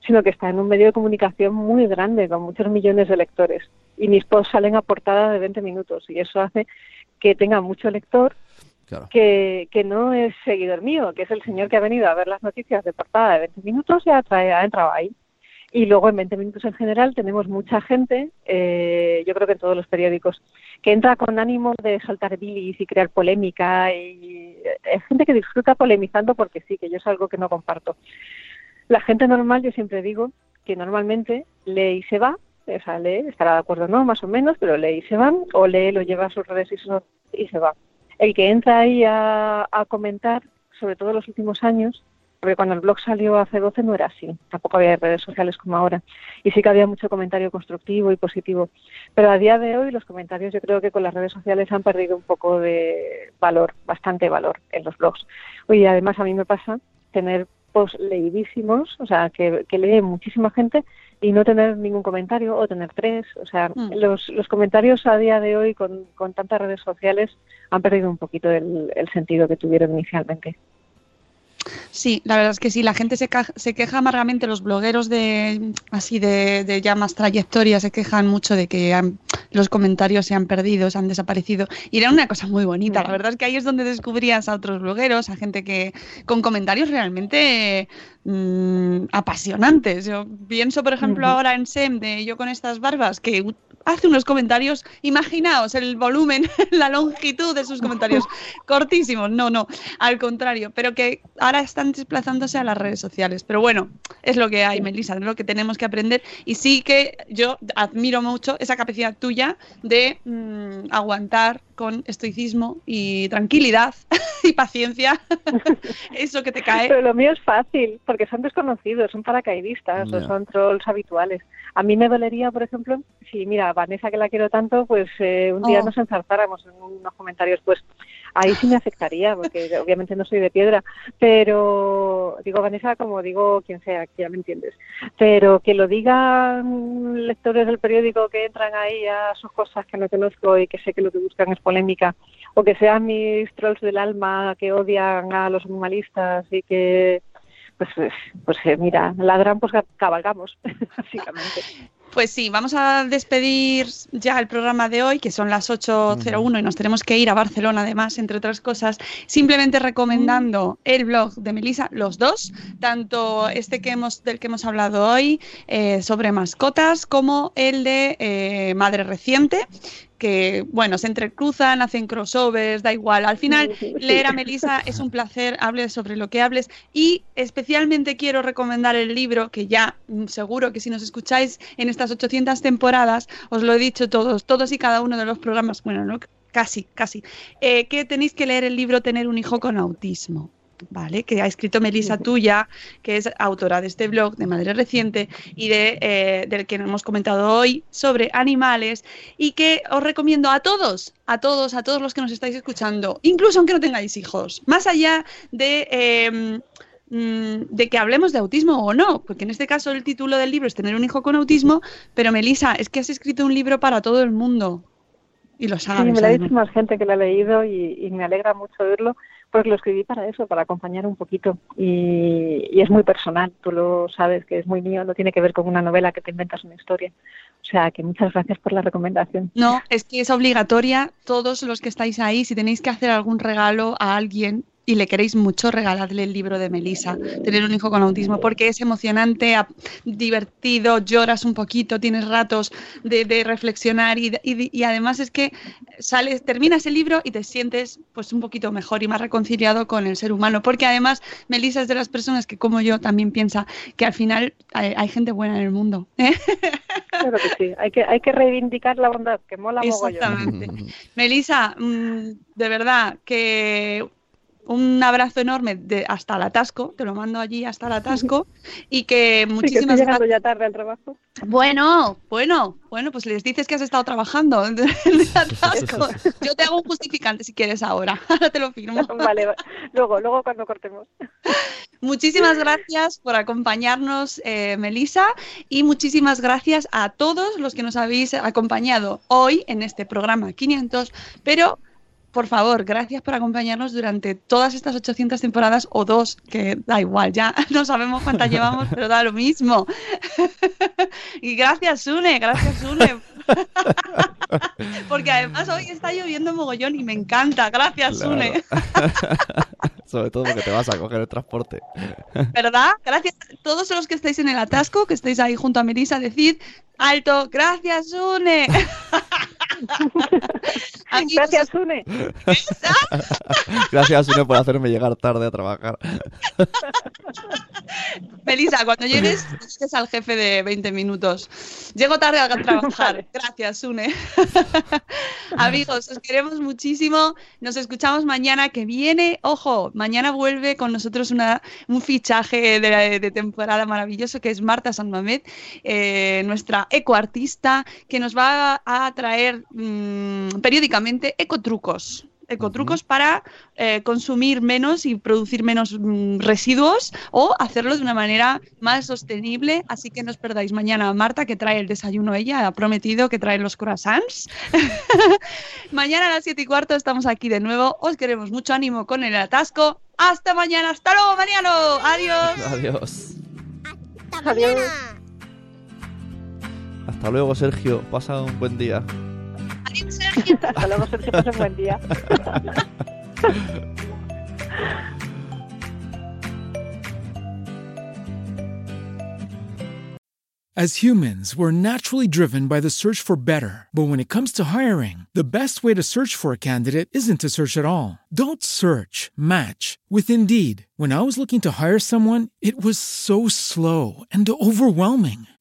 sino que está en un medio de comunicación muy grande, con muchos millones de lectores. Y mis posts salen a portada de 20 minutos y eso hace que tenga mucho lector Claro. que, que no es seguidor mío, que es el señor que ha venido a ver las noticias de portada de 20 minutos y ha, trae- ha entrado ahí. Y luego en 20 minutos en general tenemos mucha gente, eh, yo creo que en todos los periódicos, que entra con ánimo de saltar bilis y crear polémica. Y es gente que disfruta polemizando porque sí, que yo es algo que no comparto. La gente normal, yo siempre digo que normalmente lee y se va, o sea, lee, estará de acuerdo no, más o menos, pero lee y se va, o lee, lo lleva a sus redes y, so- y se va. El que entra ahí a, a comentar, sobre todo en los últimos años, porque cuando el blog salió hace 12 no era así, tampoco había redes sociales como ahora, y sí que había mucho comentario constructivo y positivo. Pero a día de hoy los comentarios yo creo que con las redes sociales han perdido un poco de valor, bastante valor en los blogs. Y además a mí me pasa tener posts leidísimos, o sea, que, que lee muchísima gente y no tener ningún comentario o tener tres. O sea, Mm. los, los comentarios a día de hoy con, con tantas redes sociales han perdido un poquito el, el sentido que tuvieron inicialmente. Sí, la verdad es que sí, la gente se, se queja amargamente, los blogueros de así de, de ya más trayectoria se quejan mucho de que han- los comentarios se han perdido, se han desaparecido. Y era una cosa muy bonita, la verdad es que ahí es donde descubrías a otros blogueros, a gente que con comentarios realmente mm, apasionantes. Yo pienso, por ejemplo, ahora en SEM de Yo con estas barbas, que hace unos comentarios, imaginaos el volumen, la longitud de sus comentarios, cortísimos, no, no, al contrario, pero que ahora están desplazándose a las redes sociales. Pero bueno, es lo que hay, Melissa, es lo que tenemos que aprender. Y sí que yo admiro mucho esa capacidad tuya de mm, aguantar con estoicismo y tranquilidad y paciencia eso que te cae. Pero lo mío es fácil, porque son desconocidos, son paracaidistas Ya. o son trolls habituales. A mí me dolería, por ejemplo, si, mira, Vanessa, que la quiero tanto, pues eh, un día Oh. nos enzarzáramos en unos comentarios, pues ahí sí me afectaría, porque obviamente no soy de piedra, pero digo Vanessa como digo quien sea, ya me entiendes. Pero que lo digan lectores del periódico que entran ahí a sus cosas que no conozco y que sé que lo que buscan es polémica, o que sean mis trolls del alma que odian a los animalistas y que pues pues, pues, eh, mira, ladran pues cabalgamos, básicamente. Pues sí, vamos a despedir ya el programa de hoy, que son las 8.01 y nos tenemos que ir a Barcelona además, entre otras cosas, simplemente recomendando el blog de Melissa, los dos, tanto este que hemos, del que hemos hablado hoy eh, sobre mascotas, como el de eh, Madre Reciente, que bueno, se entrecruzan, hacen crossovers, da igual. Al final, leer a Melissa es un placer, hables sobre lo que hables. Y especialmente quiero recomendar el libro, que ya mm, seguro que si nos escucháis en estas 800 temporadas, os lo he dicho todos, todos y cada uno de los programas, bueno, no, casi, casi, eh, que tenéis que leer el libro Tener un hijo con autismo. ¿Vale? Que ha escrito Melissa Tuya, que es autora de este blog de Madre Reciente y de, eh, del que hemos comentado hoy sobre animales y que os recomiendo a todos, a todos, a todos los que nos estáis escuchando, incluso aunque no tengáis hijos, más allá de, eh, mm, de que hablemos de autismo o no, porque en este caso el título del libro es Tener un hijo con autismo, pero Melissa, es que has escrito un libro para todo el mundo y lo sabes. Sí, me lo ha dicho más gente que lo ha leído y, y me alegra mucho oírlo, porque lo escribí para eso, para acompañar un poquito. Y es muy personal, tú lo sabes que es muy mío, no tiene que ver con una novela que te inventas una historia. O sea, que muchas gracias por la recomendación. No, es que es obligatoria, todos los que estáis ahí, si tenéis que hacer algún regalo a alguien, y le queréis mucho, regaladle el libro de Melissa, Tener un hijo con autismo, porque es emocionante, divertido, lloras un poquito, tienes ratos de, de reflexionar y, y- y además es que sales, terminas el libro y te sientes pues un poquito mejor y más reconciliado con el ser humano, porque además Melissa es de las personas que como yo también piensa que al final hay, hay gente buena en el mundo. ¿eh? Claro que sí, hay que, hay que reivindicar la bondad, que mola. Exactamente. Melissa, mm, de verdad que un abrazo enorme de, hasta el atasco, te lo mando allí hasta el atasco y que Sí, que estoy muchísimas ya tarde al trabajo. Bueno, bueno, bueno, pues les dices que has estado trabajando en el atasco. Yo te hago un justificante si quieres ahora, ahora te lo firmo. Vale, va- luego, luego cuando cortemos. Muchísimas gracias por acompañarnos, eh, Melissa, y muchísimas gracias a todos los que nos habéis acompañado hoy en este programa 500, pero por favor, gracias por acompañarnos durante todas estas 800 temporadas o dos, que da igual, ya no sabemos cuántas llevamos, pero da lo mismo. y gracias, Sune, gracias, Sune. Porque además hoy está lloviendo mogollón y me encanta. Gracias, Claro. Sune. Sobre todo porque te vas a coger el transporte. ¿Verdad? Gracias a todos los que estáis en el atasco, que estáis ahí junto a Melissa, decid alto, gracias, Sune. Gracias, Sune. Gracias, Sune, por hacerme llegar tarde a trabajar. Melissa, cuando llegues, dices al jefe de 20 minutos. Llego tarde a trabajar. Gracias, Sune. Amigos, os queremos muchísimo. Nos escuchamos mañana que viene. Ojo, mañana vuelve con nosotros una, un fichaje de, de temporada maravilloso que es Marta San Mamed, eh, nuestra ecoartista, que nos va a traer mm, periódicamente ecotrucos. Ecotrucos para eh, consumir menos y producir menos mm, residuos o hacerlo de una manera más sostenible. Así que no os perdáis mañana a Marta, que trae el desayuno ella, ha prometido que trae los croissants. mañana a las 7 y cuarto estamos aquí de nuevo. Os queremos mucho ánimo con el atasco. Hasta mañana. Hasta luego, Mariano. Adiós. Adiós. Hasta Adiós. Mañana. Hasta luego, Sergio. Pasa un buen día. Adiós, Sergio. Hasta luego, Sergio, pasa un buen día. As humans, we're naturally driven by the search for better. But when it comes to hiring, the best way to search for a candidate isn't to search at all. Don't search, match with Indeed. When I was looking to hire someone, it was so slow and overwhelming.